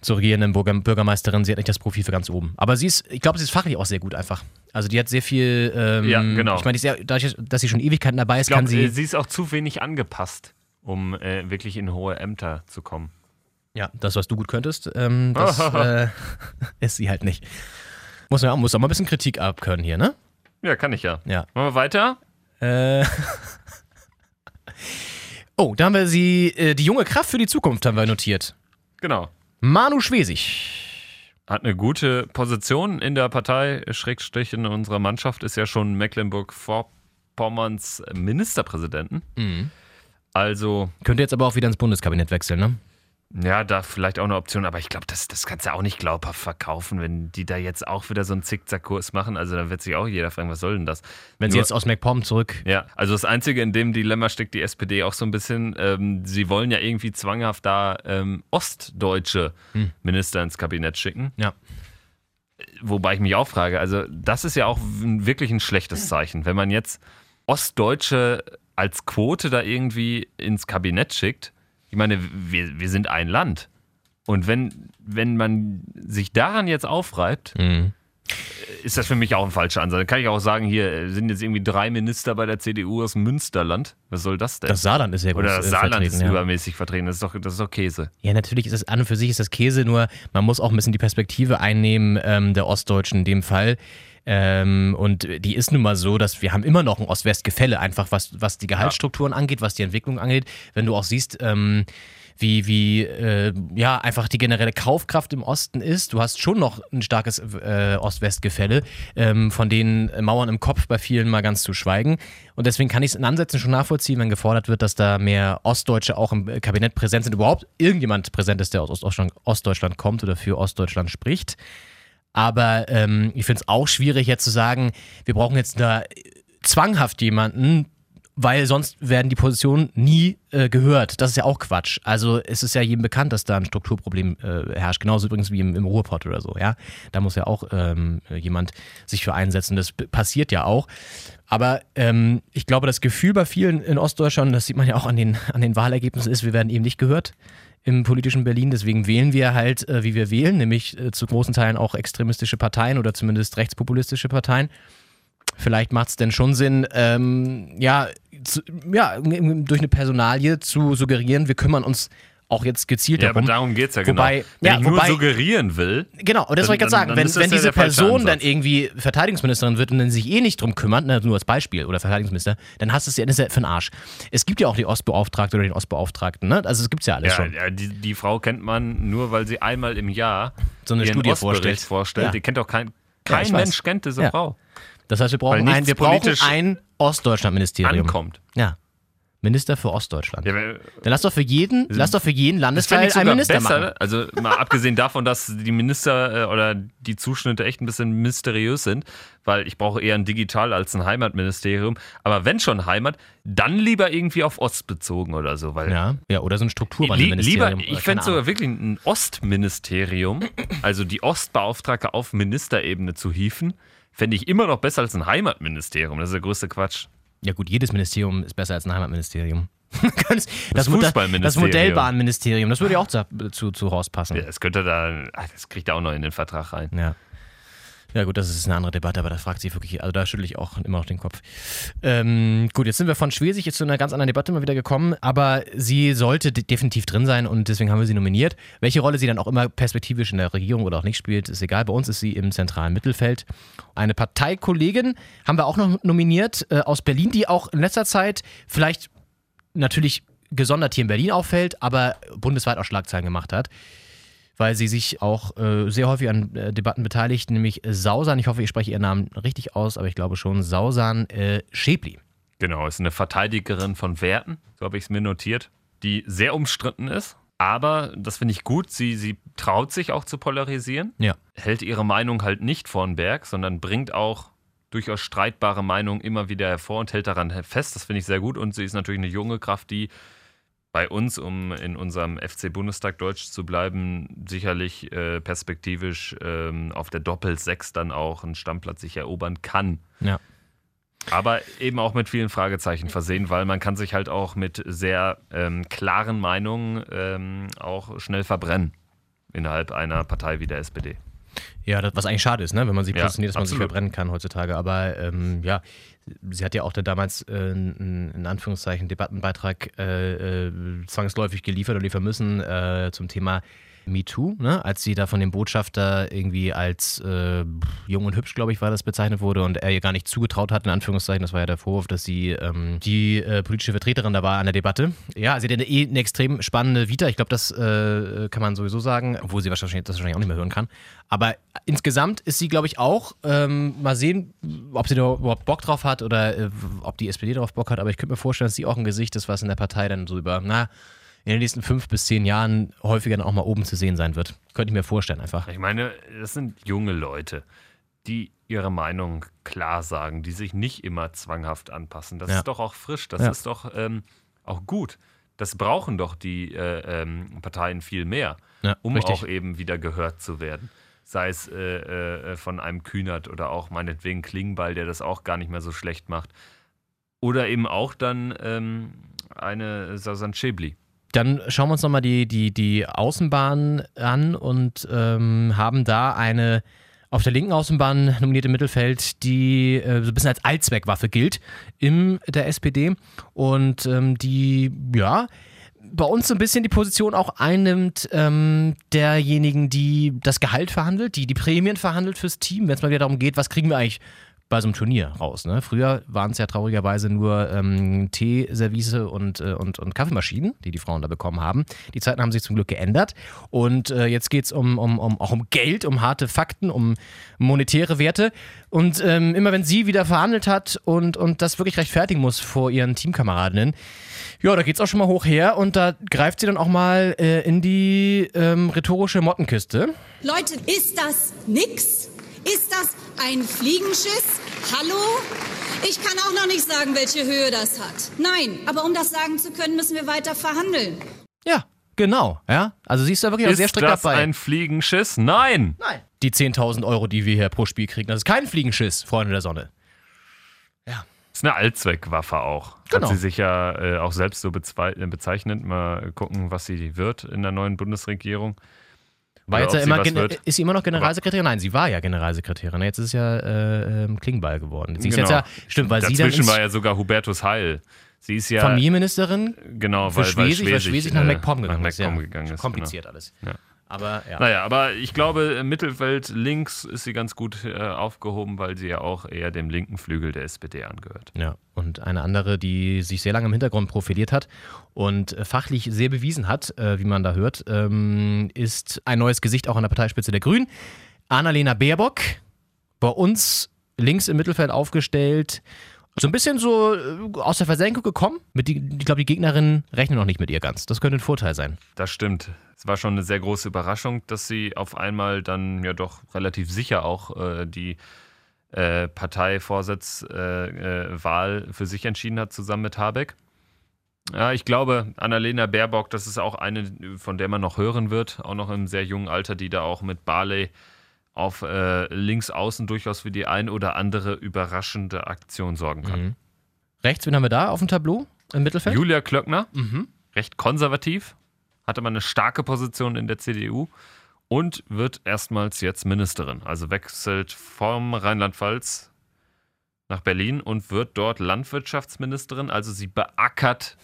zur regierenden Bürger Bürgermeisterin, sie hat nicht das Profil für ganz oben. Aber sie ist, ich glaube, sie ist fachlich auch sehr gut einfach. Also die hat sehr viel, ähm, Ja, genau. Ich meine, dadurch, dass sie schon Ewigkeiten dabei ist, Ich glaube, kann sie, sie, sie ist auch zu wenig angepasst, um äh, wirklich in hohe Ämter zu kommen. ja, das, was du gut könntest, ähm, das äh, ist sie halt nicht. Muss man auch, muss auch mal ein bisschen Kritik abkönnen hier, ne? Ja, kann ich ja. Ja. Machen wir weiter? Äh. Oh, da haben wir sie, äh, die junge Kraft für die Zukunft haben wir notiert. Genau. Manu Schwesig. Hat eine gute Position in der Partei, Schrägstrich in unserer Mannschaft, ist ja schon Mecklenburg-Vorpommerns Ministerpräsidenten. Mhm. Also, Könnte jetzt aber auch wieder ins Bundeskabinett wechseln, ne? Ja, da vielleicht auch eine Option, aber ich glaube, das, das kannst du auch nicht glaubhaft verkaufen, wenn die da jetzt auch wieder so einen Zickzackkurs machen. Also, dann wird sich auch jeder fragen, was soll denn das? Wenn sie Nur- jetzt aus MacPom zurück. Ja, also das Einzige, in dem Dilemma steckt die SPD auch so ein bisschen. Ähm, sie wollen ja irgendwie zwanghaft da ähm, ostdeutsche Minister ins Kabinett schicken. Ja. Wobei ich mich auch frage, also das ist ja auch wirklich ein schlechtes Zeichen, wenn man jetzt Ostdeutsche als Quote da irgendwie ins Kabinett schickt. Ich meine, wir, wir sind ein Land. Und wenn, wenn man sich daran jetzt aufreibt, Mhm. ist das für mich auch ein falscher Ansatz. Dann kann ich auch sagen, hier äh, sind jetzt irgendwie drei Minister bei der CDU aus Münsterland. Was soll das denn? Das Saarland ist sehr gut Oder das äh, Saarland vertreten, ist ja. übermäßig vertreten. Das ist doch, das ist doch Käse. Ja, natürlich ist es an und für sich ist das Käse, nur man muss auch ein bisschen die Perspektive einnehmen ähm, der Ostdeutschen in dem Fall. Ähm, und die ist nun mal so, dass wir haben immer noch ein Ost-West-Gefälle, einfach was, was die Gehaltsstrukturen angeht, was die Entwicklung angeht. Wenn du auch siehst, ähm, wie, wie äh, ja, einfach die generelle Kaufkraft im Osten ist. Du hast schon noch ein starkes äh, Ost-West-Gefälle, ähm, von den Mauern im Kopf bei vielen mal ganz zu schweigen. Und deswegen kann ich es in Ansätzen schon nachvollziehen, wenn gefordert wird, dass da mehr Ostdeutsche auch im Kabinett präsent sind. Überhaupt irgendjemand präsent ist, der aus Ostdeutschland, Ostdeutschland kommt oder für Ostdeutschland spricht. Aber ähm, ich finde es auch schwierig, jetzt zu sagen, wir brauchen jetzt da zwanghaft jemanden, weil sonst werden die Positionen nie äh, gehört. Das ist ja auch Quatsch. Also es ist ja jedem bekannt, dass da ein Strukturproblem äh, herrscht. Genauso übrigens wie im, im Ruhrpott oder so. Ja, da muss ja auch ähm, jemand sich für einsetzen. Das passiert ja auch. Aber ähm, ich glaube, das Gefühl bei vielen in Ostdeutschland, das sieht man ja auch an den, an den Wahlergebnissen, ist, wir werden eben nicht gehört im politischen Berlin. Deswegen wählen wir halt, äh, wie wir wählen, nämlich äh, zu großen Teilen auch extremistische Parteien oder zumindest rechtspopulistische Parteien. Vielleicht macht es denn schon Sinn, ähm, ja, zu, ja, durch eine Personalie zu suggerieren, wir kümmern uns auch jetzt gezielt Ja, aber darum. darum geht es ja Wobei- genau. Wenn ja, ich nur wobei- suggerieren will, Genau, und das wollte ich gerade sagen. dann wenn wenn ja diese Person dann irgendwie Verteidigungsministerin wird und dann sich eh nicht drum kümmert, ne, nur als Beispiel, oder Verteidigungsminister, dann hast du es ja, das ist ja für den Arsch. Es gibt ja auch die Ostbeauftragte oder den Ostbeauftragten, ne? Also es gibt's ja alles ja, schon. ja, die, die Frau kennt man nur, weil sie einmal im Jahr So eine Studie vorstellt. vorstellt. Ja. Die kennt auch kein, Ja, kein ich weiß. Mensch kennt diese Ja. Frau. Das heißt, wir brauchen ein, wir brauchen ein Ostdeutschland-Ministerium. Ankommt. Ja. Minister für Ostdeutschland. Ja, Dann lass doch für jeden, lass doch für jeden fände Landesteil einen Minister besser. machen. Also mal abgesehen davon, dass die Minister äh, oder die Zuschnitte echt ein bisschen mysteriös sind, weil ich brauche eher ein Digital als ein Heimatministerium. Aber wenn schon Heimat, dann lieber irgendwie auf Ost bezogen oder so. Weil Ja, ja, oder so ein Strukturwandelministerium. lieber, ich fände keine sogar wirklich ein Ostministerium, also die Ostbeauftragte auf Ministerebene zu hieven, fände ich immer noch besser als ein Heimatministerium. Das ist der größte Quatsch. Ja gut, jedes Ministerium ist besser als ein Heimatministerium. das, das, Fußballministerium. das Modellbahnministerium, das würde ja auch zu, zu, zu Horst passen. Ja, das könnte da, ah, das kriegt er auch noch in den Vertrag rein. Ja. Ja gut, das ist eine andere Debatte, aber da fragt sich wirklich, also da schüttle ich auch immer noch den Kopf. Ähm, gut, jetzt sind wir von Schwesig jetzt zu einer ganz anderen Debatte mal wieder gekommen, aber sie sollte de definitiv drin sein und deswegen haben wir sie nominiert. Welche Rolle sie dann auch immer perspektivisch in der Regierung oder auch nicht spielt, ist egal. Bei uns ist sie im zentralen Mittelfeld. Eine Parteikollegin haben wir auch noch nominiert äh, aus Berlin, die auch in letzter Zeit vielleicht natürlich gesondert hier in Berlin auffällt, aber bundesweit auch Schlagzeilen gemacht hat weil sie sich auch äh, sehr häufig an äh, Debatten beteiligt, nämlich Sausan, ich hoffe, ich spreche ihren Namen richtig aus, aber ich glaube schon, Sausan äh, Schäbli. Genau, ist eine Verteidigerin von Werten, so habe ich es mir notiert, die sehr umstritten ist. Aber das finde ich gut. Sie, sie traut sich auch zu polarisieren, Ja. hält ihre Meinung halt nicht vor den Berg, sondern bringt auch durchaus streitbare Meinungen immer wieder hervor und hält daran fest. Das finde ich sehr gut. Und sie ist natürlich eine junge Kraft, die bei uns, um in unserem FC Bundestag Deutsch zu bleiben, sicherlich äh, perspektivisch ähm, auf der Doppel-6 dann auch einen Stammplatz sich erobern kann. Ja. Aber eben auch mit vielen Fragezeichen versehen, weil man kann sich halt auch mit sehr ähm, klaren Meinungen ähm, auch schnell verbrennen innerhalb einer Partei wie der SPD. Ja, das, was eigentlich schade ist, ne? wenn man sie Ja, positioniert, dass man sich absolut. verbrennen kann heutzutage. Aber ähm, ja, sie hat ja auch da damals äh, einen, in Anführungszeichen Debattenbeitrag äh, äh, zwangsläufig geliefert oder liefern müssen äh, zum Thema MeToo, ne? als sie da von dem Botschafter irgendwie als äh, jung und hübsch, glaube ich, war das bezeichnet wurde und er ihr gar nicht zugetraut hat, in Anführungszeichen, das war ja der Vorwurf, dass sie ähm, die äh, politische Vertreterin da war an der Debatte. Ja, sie hat eine, eh eine extrem spannende Vita, ich glaube, das äh, kann man sowieso sagen, obwohl sie wahrscheinlich, das wahrscheinlich auch nicht mehr hören kann. Aber insgesamt ist sie, glaube ich, auch, ähm, mal sehen, ob sie da überhaupt Bock drauf hat oder äh, ob die SPD darauf Bock hat, aber ich könnte mir vorstellen, dass sie auch ein Gesicht ist, was in der Partei dann so über, na, in den nächsten fünf bis zehn Jahren häufiger dann auch mal oben zu sehen sein wird. Könnte ich mir vorstellen einfach. Ich meine, das sind junge Leute, die ihre Meinung klar sagen, die sich nicht immer zwanghaft anpassen. Das Ja. ist doch auch frisch, das Ja. ist doch ähm, auch gut. Das brauchen doch die äh, ähm, Parteien viel mehr, Ja, um richtig. auch eben wieder gehört zu werden. Sei es äh, äh, von einem Kühnert oder auch meinetwegen Klingbeil, der das auch gar nicht mehr so schlecht macht. Oder eben auch dann ähm, eine Sasan Schäbli. Dann schauen wir uns nochmal die, die, die Außenbahn an und ähm, haben da eine auf der linken Außenbahn nominierte Mittelfeld, die äh, so ein bisschen als Allzweckwaffe gilt in der SPD und ähm, die, ja, bei uns so ein bisschen die Position auch einnimmt ähm, derjenigen, die das Gehalt verhandelt, die die Prämien verhandelt fürs Team, wenn es mal wieder darum geht, was kriegen wir eigentlich bei so einem Turnier raus. Ne? Früher waren es ja traurigerweise nur ähm, Teeservice und, äh, und, und Kaffeemaschinen, die die Frauen da bekommen haben. Die Zeiten haben sich zum Glück geändert. Und äh, jetzt geht es um, um, um, auch um Geld, um harte Fakten, um monetäre Werte. Und ähm, immer wenn sie wieder verhandelt hat und, und das wirklich rechtfertigen muss vor ihren Teamkameradinnen, ja, da geht's auch schon mal hoch her und da greift sie dann auch mal äh, in die ähm, rhetorische Mottenkiste. Leute, ist das nix? Ist das ein Fliegenschiss? Hallo? Ich kann auch noch nicht sagen, welche Höhe das hat. Nein, aber um das sagen zu können, müssen wir weiter verhandeln. Ja, genau. Ja, also sie ist da wirklich auch Ist sehr strikt das dabei. ein Fliegenschiss? Nein! Nein. Die 10.000 Euro, die wir hier pro Spiel kriegen, das ist kein Fliegenschiss, Freunde der Sonne. Ist eine Allzweckwaffe auch. Genau. Hat sie sich ja äh, auch selbst so bezeichnet. Mal gucken, was sie wird in der neuen Bundesregierung. War jetzt ja immer ist sie immer noch Generalsekretärin? Nein, sie war ja Generalsekretärin. Jetzt ist es ja äh, ähm, Klingbeil geworden. Sie ist Genau. jetzt ja, stimmt, weil sie dann Dazwischen ins, war ja sogar Hubertus Heil Sie ist ja Familienministerin genau, für weil, weil Schwesig, weil Schwesig nach äh, MacPom gegangen nach ist. Ja. gegangen ist. Kompliziert alles. Ja. Aber ja. Naja, aber ich glaube, im Mittelfeld links ist sie ganz gut äh, aufgehoben, weil sie ja auch eher dem linken Flügel der SPD angehört. Ja, und eine andere, die sich sehr lange im Hintergrund profiliert hat und äh, fachlich sehr bewiesen hat, äh, wie man da hört, ähm, ist ein neues Gesicht auch an der Parteispitze der Grünen. Annalena Baerbock, bei uns links im Mittelfeld aufgestellt. So ein bisschen so äh, aus der Versenkung gekommen. Mit die, ich glaube, die Gegnerinnen rechnen noch nicht mit ihr ganz. Das könnte ein Vorteil sein. Das stimmt. Es war schon eine sehr große Überraschung, dass sie auf einmal dann ja doch relativ sicher auch äh, die äh, Parteivorsitzwahl äh, für sich entschieden hat, zusammen mit Habeck. Ja, ich glaube, Annalena Baerbock, das ist auch eine, von der man noch hören wird, auch noch im sehr jungen Alter, die da auch mit Barley auf äh, links außen durchaus für die ein oder andere überraschende Aktion sorgen kann. Mhm. Rechts, wen haben wir da auf dem Tableau im Mittelfeld? Julia Klöckner, Mhm. recht konservativ, hatte man eine starke Position in der CDU und wird erstmals jetzt Ministerin. Also wechselt vom Rheinland-Pfalz nach Berlin und wird dort Landwirtschaftsministerin. Also sie beackert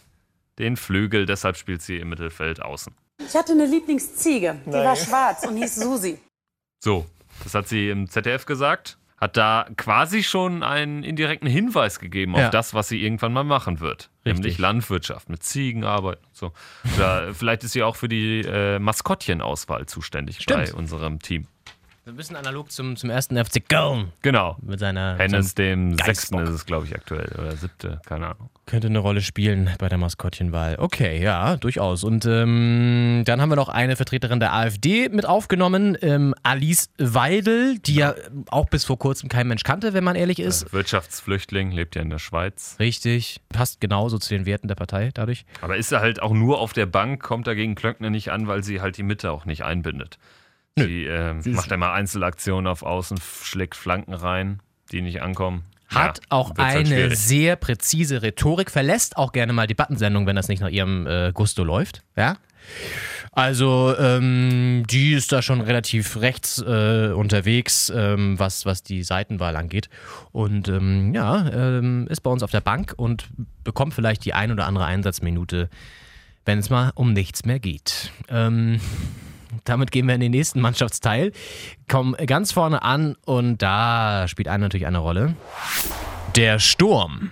den Flügel, deshalb spielt sie im Mittelfeld außen. Ich hatte eine Lieblingsziege, die war schwarz und hieß Susi. So, das hat sie im ZDF gesagt. Hat da quasi schon einen indirekten Hinweis gegeben auf Ja. das, was sie irgendwann mal machen wird. Richtig. Nämlich Landwirtschaft mit Ziegenarbeit und so. Oder vielleicht ist sie auch für die äh, Maskottchenauswahl zuständig bei Stimmt. unserem Team. Ein bisschen analog zum, zum ersten FC Köln. Genau. Mit seiner. Hennes, dem Geistbock. sechsten ist es, glaube ich, aktuell. Oder siebte, keine Ahnung. Könnte eine Rolle spielen bei der Maskottchenwahl. Okay, ja, durchaus. Und ähm, dann haben wir noch eine Vertreterin der AfD mit aufgenommen, ähm, Alice Weidel, die ja auch bis vor kurzem kein Mensch kannte, wenn man ehrlich ist. Wirtschaftsflüchtling, lebt ja in der Schweiz. Richtig, passt genauso zu den Werten der Partei dadurch. Aber ist er halt auch nur auf der Bank, kommt dagegen Klöckner nicht an, weil sie halt die Mitte auch nicht einbindet. Ähm, Sie ist- macht immer Einzelaktionen auf Außen, schlägt Flanken rein, die nicht ankommen. Hat Ja, auch halt eine schwierig. sehr präzise Rhetorik, verlässt auch gerne mal Debattensendungen, wenn das nicht nach ihrem äh, Gusto läuft. Ja. Also, ähm, die ist da schon relativ rechts äh, unterwegs, ähm, was, was die Seitenwahl angeht. Und ähm, ja, ähm, ist bei uns auf der Bank und bekommt vielleicht die ein oder andere Einsatzminute, wenn es mal um nichts mehr geht. Ähm, damit gehen wir in den nächsten Mannschaftsteil. Kommen ganz vorne an und da spielt einer natürlich eine Rolle. Der Sturm.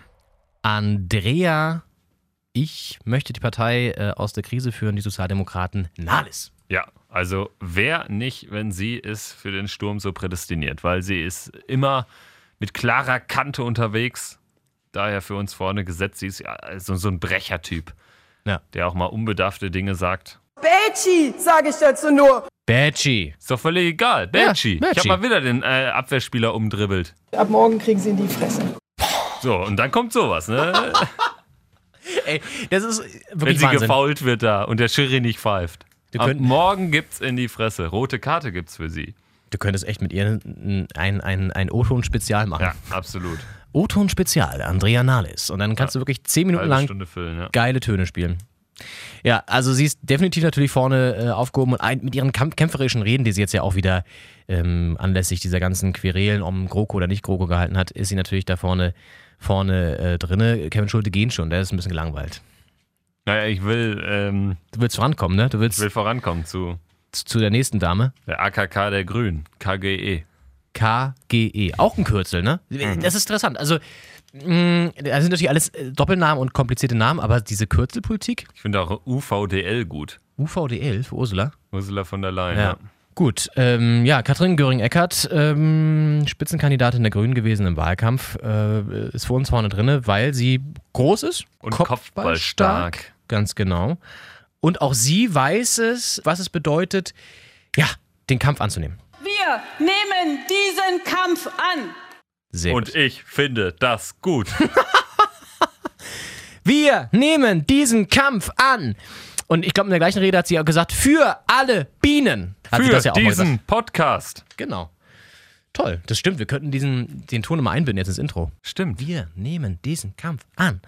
Andrea, ich möchte die Partei äh, aus der Krise führen, die Sozialdemokraten Nahles. Ja, also wer nicht, wenn sie ist für den Sturm so prädestiniert, weil sie ist immer mit klarer Kante unterwegs, daher für uns vorne gesetzt. Sie ist ja so, so ein Brechertyp, Ja. der auch mal unbedarfte Dinge sagt. Betschi, sage ich dazu nur. Badgie. Ist doch völlig egal. Belchi. ich Belchi. habe mal wieder den äh, Abwehrspieler umdribbelt. Ab morgen kriegen sie in die Fresse. So, und dann kommt sowas, ne? Ey, das ist Wenn wirklich sie Wahnsinn. gefault wird da und der Schiri nicht pfeift. Wir Ab morgen gibt's in die Fresse. Rote Karte gibt's für sie. Du könntest echt mit ihr ein, ein, ein, ein O-Ton-Spezial machen. Ja, absolut. O-Ton-Spezial, Andrea Nahles. Und dann kannst du wirklich zehn Minuten lang füllen, ja. geile Töne spielen. Ja, also sie ist definitiv natürlich vorne äh, aufgehoben und ein, mit ihren kämpferischen Reden, die sie jetzt ja auch wieder ähm, anlässlich dieser ganzen Querelen um GroKo oder nicht GroKo gehalten hat, ist sie natürlich da vorne, vorne äh, drinne. Kevin Schulte gehen schon, der ist ein bisschen gelangweilt. Naja, ich will, ähm, Du willst vorankommen, ne? Du willst ich will vorankommen zu zu der nächsten Dame. der AKK der Grünen, KGE. KGE. Auch ein Kürzel, ne? Das ist interessant. Also, das sind natürlich alles äh, Doppelnamen und komplizierte Namen, aber diese Kürzelpolitik, Ich finde auch UVDL gut. UVDL für Ursula. Ursula von der Leyen. Ja. Ja. Gut, ähm, ja, Katrin Göring-Eckardt, ähm, Spitzenkandidatin der Grünen gewesen im Wahlkampf, äh, ist für uns vorne drinne, weil sie groß ist Und kopfballstark. Ganz genau. Und auch sie weiß es, was es bedeutet, ja, den Kampf anzunehmen. Wir nehmen diesen Kampf an. Sehr Und gut. ich finde das gut. Wir nehmen diesen Kampf an. Und ich glaube, in der gleichen Rede hat sie auch gesagt, für alle Bienen. Hat sie Für das ja diesen. Podcast. Genau. Toll, das stimmt. Wir könnten diesen, den Ton immer einbinden jetzt ins Intro. Stimmt. Wir nehmen diesen Kampf an.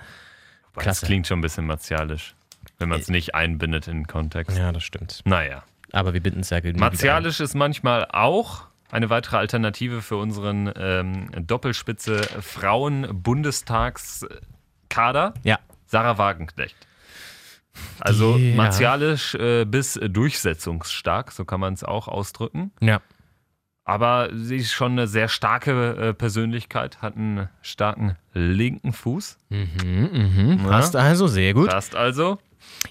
Das Klasse. klingt schon ein bisschen martialisch, wenn man es nicht einbindet in den Kontext. Ja, das stimmt. Naja. Aber wir binden es ja genügend ein. Martialisch ist manchmal auch eine weitere Alternative für unseren ähm, Doppelspitze Frauen-Bundestagskader. Ja. Sarah Wagenknecht. Also Die- martialisch äh, bis durchsetzungsstark, so kann man es auch ausdrücken. Ja. Aber sie ist schon eine sehr starke äh, Persönlichkeit, hat einen starken linken Fuß. Mhm. Ja. Passt also, sehr gut. Passt also.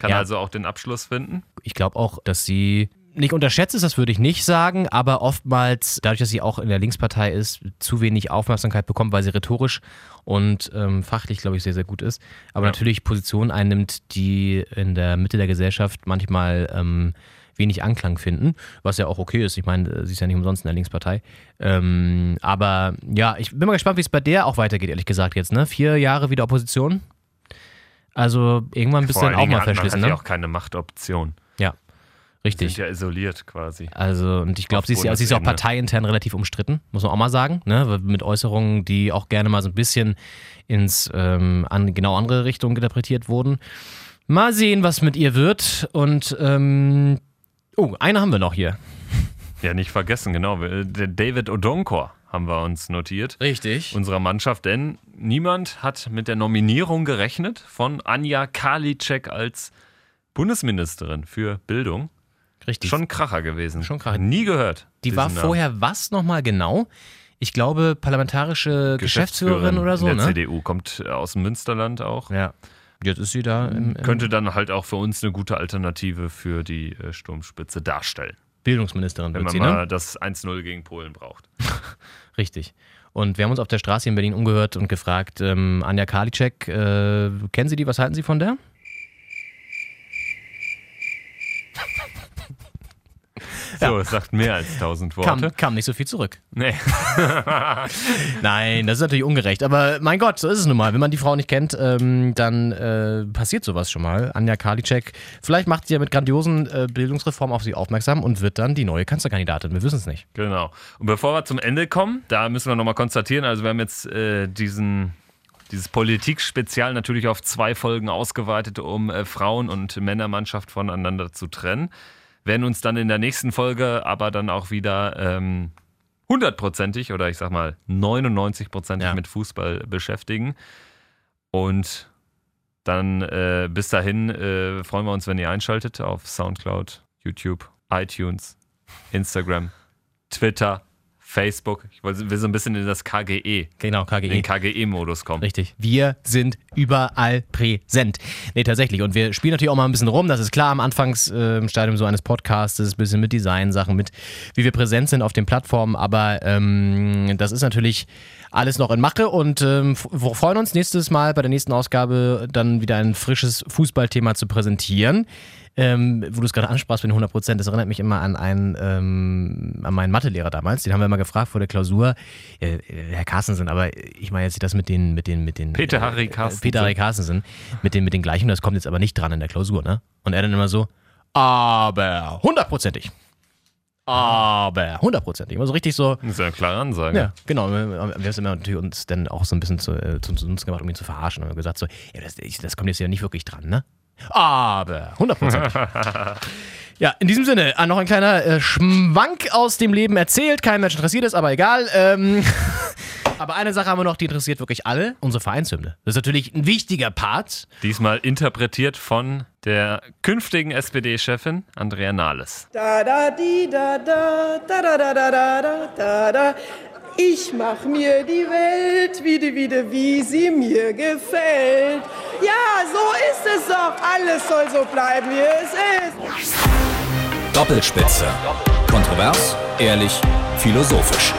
Kann Ja. also auch den Abschluss finden. Ich glaube auch, dass sie nicht unterschätzt ist, das würde ich nicht sagen, aber oftmals, dadurch, dass sie auch in der Linkspartei ist, zu wenig Aufmerksamkeit bekommt, weil sie rhetorisch und ähm, fachlich, glaube ich, sehr, sehr gut ist. Aber Ja. natürlich Positionen einnimmt, die in der Mitte der Gesellschaft manchmal ähm, wenig Anklang finden, was ja auch okay ist. Ich meine, sie ist ja nicht umsonst in der Linkspartei. Ähm, aber ja, ich bin mal gespannt, wie es bei der auch weitergeht, ehrlich gesagt jetzt. Ne? Vier Jahre wieder Opposition. Also irgendwann bist du dann auch mal verschlissen, hat ja ne? auch keine Machtoption. Richtig. Sind ja isoliert quasi. Also, und ich glaube, sie, ist ja- sie ist ja auch parteiintern relativ umstritten, muss man auch mal sagen. Ne? Mit Äußerungen, die auch gerne mal so ein bisschen ins ähm, an genau andere Richtung interpretiert wurden. Mal sehen, was mit ihr wird. Und ähm, oh, eine haben wir noch hier. Ja, nicht vergessen, genau. Der David Odonkor haben wir uns notiert. Richtig. Unserer Mannschaft, denn niemand hat mit der Nominierung gerechnet von Anja Karliczek als Bundesministerin für Bildung. Richtig. Schon Kracher gewesen. Schon Kracher. Nie gehört. Die war Namen. vorher was nochmal genau? Ich glaube, parlamentarische Geschäftsführerin, oder so, in der ne? CDU, kommt äh, aus dem Münsterland auch. Ja. Jetzt ist sie da im, im Könnte dann halt auch für uns eine gute Alternative für die äh, Sturmspitze darstellen. Bildungsministerin, Wenn man sie, ne? mal das 1-0 gegen Polen braucht. Richtig. Und wir haben uns auf der Straße in Berlin umgehört und gefragt, ähm, Anja Karliczek, äh, kennen Sie die, was halten Sie von der? So, es sagt mehr als 1000 Worte. Kam, kam nicht so viel zurück. Nee. Nein, das ist natürlich ungerecht. Aber mein Gott, so ist es nun mal. Wenn man die Frau nicht kennt, ähm, dann äh, passiert sowas schon mal. Anja Karliczek, vielleicht macht sie ja mit grandiosen äh, Bildungsreformen auf sie aufmerksam und wird dann die neue Kanzlerkandidatin. Wir wissen es nicht. Genau. Und bevor wir zum Ende kommen, da müssen wir nochmal konstatieren, also wir haben jetzt äh, diesen, dieses Politik-Spezial natürlich auf zwei Folgen ausgeweitet, um äh, Frauen- und Männermannschaft voneinander zu trennen. Werden uns dann in der nächsten Folge aber dann auch wieder ähm, hundertprozentig oder ich sag mal 99prozentig Ja. mit Fußball beschäftigen. Und dann äh, bis dahin äh, freuen wir uns, wenn ihr einschaltet auf Soundcloud, YouTube, iTunes, Instagram, Twitter, Facebook. Ich will so ein bisschen in das KGE, Genau, in KGE. den KGE-Modus kommen. Richtig. Wir sind überall präsent. Nee, tatsächlich. Und wir spielen natürlich auch mal ein bisschen rum. Das ist klar am Anfangsstadium so eines Podcasts, ein bisschen mit Designsachen, mit wie wir präsent sind auf den Plattformen. Aber ähm, das ist natürlich alles noch in Mache und ähm, wir freuen uns nächstes Mal bei der nächsten Ausgabe dann wieder ein frisches Fußballthema zu präsentieren. Ähm, wo du es gerade ansprachst mit den 100 Prozent, das erinnert mich immer an einen, ähm, an meinen Mathelehrer damals. Den haben wir immer gefragt vor der Klausur, äh, äh, Herr Carstensen, aber ich meine jetzt das mit den, mit den, mit den Peter Harry äh, Carstensen. Peter Harry Carstensen, mit den, mit den Gleichen, das kommt jetzt aber nicht dran in der Klausur, ne? Und er dann immer so, aber hundertprozentig. Aber hundertprozentig. Immer so richtig so, Das ist ja eine klare Ansage. ja, genau. Wir haben es immer natürlich uns dann auch so ein bisschen zu, äh, zu, zu uns gemacht, um ihn zu verarschen. Und haben gesagt so, ja, das, ich, das kommt jetzt ja nicht wirklich dran, ne? Aber hundertprozentig. ja, in diesem Sinne, ah, noch ein kleiner äh, Schwank aus dem Leben erzählt. Kein Mensch interessiert ist, aber egal. Ähm, aber eine Sache haben wir noch, die interessiert wirklich alle. Unsere Vereinshymne. Das ist natürlich ein wichtiger Part. Diesmal interpretiert von der künftigen SPD-Chefin Andrea Nahles. Da da di da da da da da da da da da da. Ich mach mir die Welt wieder wieder wie sie mir gefällt. Ja, so ist es doch. Alles soll so bleiben, wie es ist. Doppelspitze. Kontrovers, ehrlich, philosophisch.